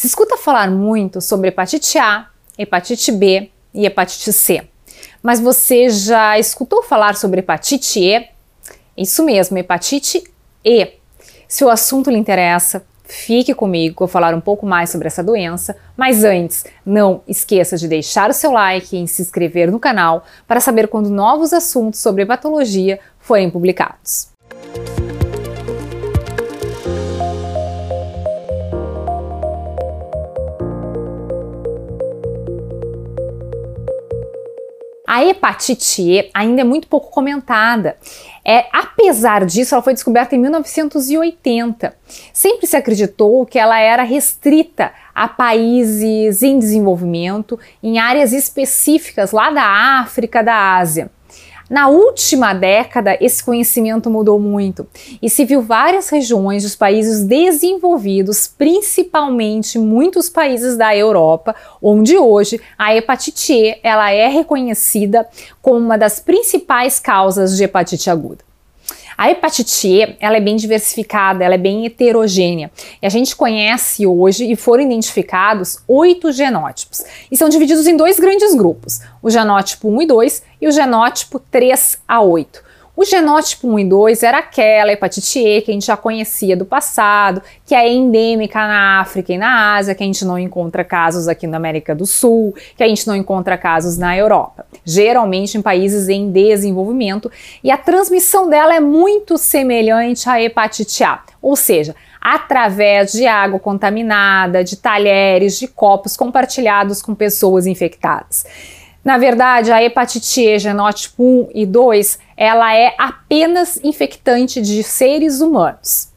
Se escuta falar muito sobre hepatite A, hepatite B e hepatite C. Mas você já escutou falar sobre hepatite E? Isso mesmo, hepatite E. Se o assunto lhe interessa, fique comigo, vou falar um pouco mais sobre essa doença. Mas antes, não esqueça de deixar o seu like e se inscrever no canal para saber quando novos assuntos sobre hepatologia forem publicados. A hepatite E ainda é muito pouco comentada. É, apesar disso, ela foi descoberta em 1980. Sempre se acreditou que ela era restrita a países em desenvolvimento, em áreas específicas lá da África, da Ásia. Na última década, esse conhecimento mudou muito e se viu várias regiões dos países desenvolvidos, principalmente muitos países da Europa, onde hoje a hepatite E ela é reconhecida como uma das principais causas de hepatite aguda. A hepatite E, ela é bem diversificada, ela é bem heterogênea. E a gente conhece hoje e foram identificados oito genótipos. E são divididos em dois grandes grupos, o genótipo 1 e 2 e o genótipo 3 a 8. O genótipo 1 e 2 era aquela hepatite E que a gente já conhecia do passado, que é endêmica na África e na Ásia, que a gente não encontra casos aqui na América do Sul, que a gente não encontra casos na Europa, geralmente em países em desenvolvimento, e a transmissão dela é muito semelhante à hepatite A, ou seja, através de água contaminada, de talheres, de copos compartilhados com pessoas infectadas. Na verdade, a hepatite E genótipo 1 e 2, ela é apenas infectante de seres humanos.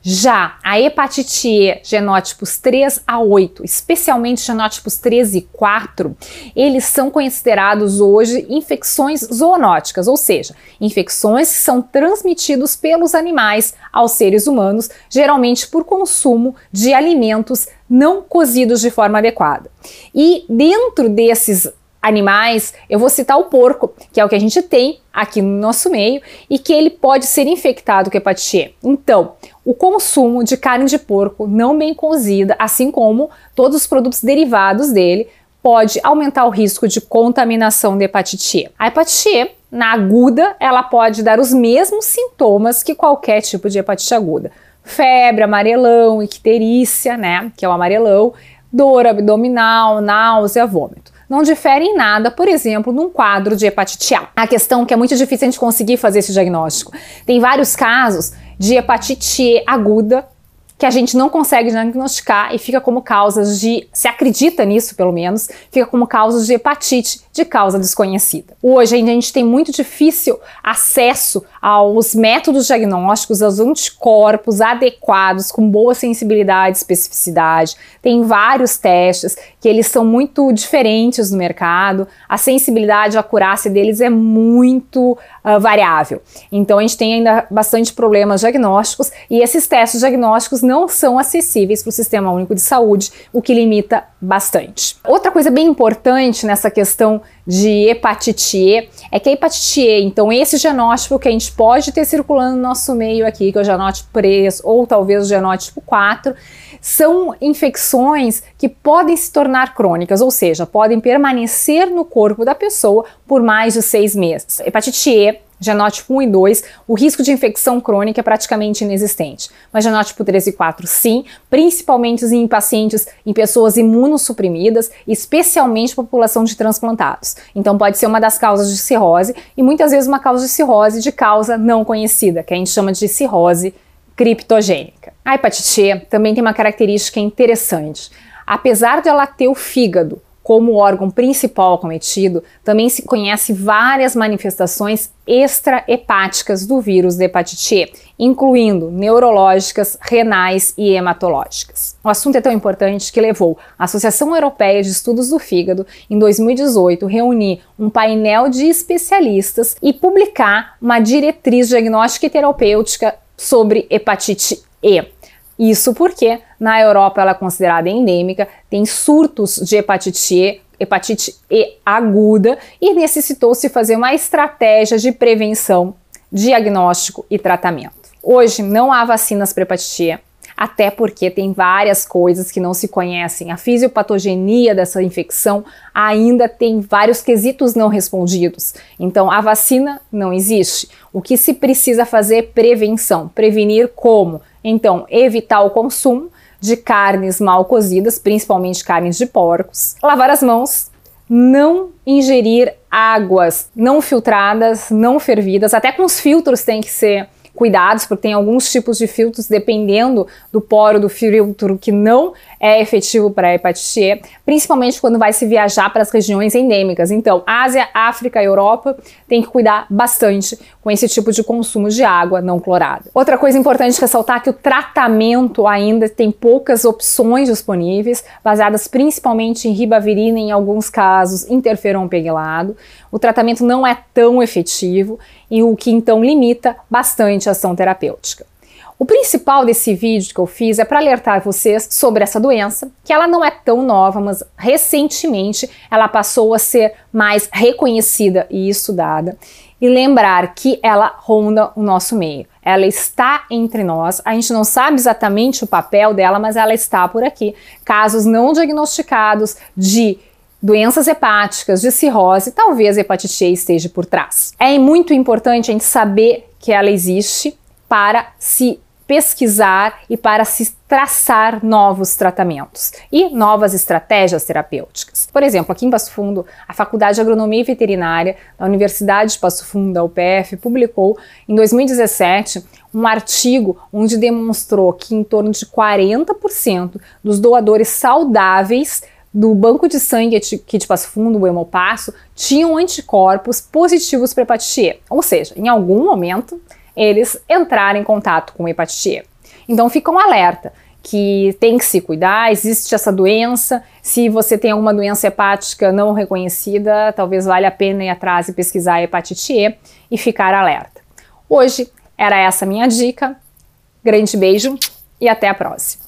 Já a hepatite E genótipos 3 a 8, especialmente genótipos 3 e 4, eles são considerados hoje infecções zoonóticas, ou seja, infecções que são transmitidas pelos animais aos seres humanos, geralmente por consumo de alimentos não cozidos de forma adequada. E dentro desses animais, eu vou citar o porco, que é o que a gente tem aqui no nosso meio e que ele pode ser infectado com hepatite E. Então, o consumo de carne de porco não bem cozida, assim como todos os produtos derivados dele, pode aumentar o risco de contaminação de hepatite E. A hepatite E, na aguda, ela pode dar os mesmos sintomas que qualquer tipo de hepatite aguda. Febre, amarelão, icterícia, né, que é o amarelão, dor abdominal, náusea, vômito não difere em nada, por exemplo, num quadro de hepatite A. A questão é que é muito difícil a gente conseguir fazer esse diagnóstico. Tem vários casos de hepatite aguda que a gente não consegue diagnosticar e fica como causas de, se acredita nisso pelo menos, fica como causas de hepatite de causa desconhecida. Hoje a gente tem muito difícil acesso aos métodos diagnósticos, aos anticorpos adequados, com boa sensibilidade e especificidade. Tem vários testes que eles são muito diferentes no mercado, a sensibilidade a acurácia deles é muito uh, variável. Então a gente tem ainda bastante problemas diagnósticos e esses testes diagnósticos não são acessíveis para o Sistema Único de Saúde, o que limita bastante. Outra coisa bem importante nessa questão de hepatite E é que a hepatite E, então esse genótipo que a gente pode ter circulando no nosso meio aqui, que é o genótipo 3 ou talvez o genótipo 4, são infecções que podem se tornar crônicas, ou seja, podem permanecer no corpo da pessoa por mais de seis meses. Hepatite E genótipo 1 e 2, o risco de infecção crônica é praticamente inexistente. Mas genótipo 3 e 4, sim, principalmente em pacientes, em pessoas imunossuprimidas, especialmente população de transplantados. Então pode ser uma das causas de cirrose e muitas vezes uma causa de cirrose de causa não conhecida, que a gente chama de cirrose criptogênica. A hepatite também tem uma característica interessante. Apesar de ela ter o fígado como órgão principal cometido, também se conhece várias manifestações extrahepáticas do vírus da hepatite E, incluindo neurológicas, renais e hematológicas. O assunto é tão importante que levou a Associação Europeia de Estudos do Fígado, em 2018, reunir um painel de especialistas e publicar uma diretriz diagnóstica e terapêutica sobre hepatite E. Isso porque na Europa ela é considerada endêmica, tem surtos de hepatite E, hepatite E aguda e necessitou-se fazer uma estratégia de prevenção, diagnóstico e tratamento. Hoje não há vacinas para hepatite E. até porque tem várias coisas que não se conhecem. A fisiopatogenia dessa infecção ainda tem vários quesitos não respondidos. Então, a vacina não existe. O que se precisa fazer é prevenção. Prevenir como? Então, evitar o consumo de carnes mal cozidas, principalmente carnes de porcos, lavar as mãos, não ingerir águas não filtradas, não fervidas, até com os filtros tem que ser cuidados, porque tem alguns tipos de filtros, dependendo do poro do filtro, que não é efetivo para a hepatite E, principalmente quando vai se viajar para as regiões endêmicas. Então, Ásia, África e Europa tem que cuidar bastante com esse tipo de consumo de água não clorada. Outra coisa importante ressaltar é que o tratamento ainda tem poucas opções disponíveis, baseadas principalmente em ribavirina, em alguns casos interferon pegilado. O tratamento não é tão efetivo e o que então limita bastante ação terapêutica. O principal desse vídeo que eu fiz é para alertar vocês sobre essa doença, que ela não é tão nova, mas recentemente ela passou a ser mais reconhecida e estudada. E lembrar que ela ronda o nosso meio. Ela está entre nós, a gente não sabe exatamente o papel dela, mas ela está por aqui. Casos não diagnosticados de doenças hepáticas, de cirrose, talvez a hepatite E esteja por trás. É muito importante a gente saber que ela existe para se pesquisar e para se traçar novos tratamentos e novas estratégias terapêuticas. Por exemplo, aqui em Passo Fundo, a Faculdade de Agronomia e Veterinária da Universidade de Passo Fundo, da UPF, publicou em 2017 um artigo onde demonstrou que em torno de 40% dos doadores saudáveis do banco de sangue aqui de Passo Fundo, o Hemopasso, tinham anticorpos positivos para hepatite E. Ou seja, em algum momento eles entrarem em contato com hepatite E. Então fica um alerta que tem que se cuidar, existe essa doença. Se você tem alguma doença hepática não reconhecida, talvez valha a pena ir atrás e pesquisar a hepatite E e ficar alerta. Hoje era essa minha dica. Grande beijo e até a próxima.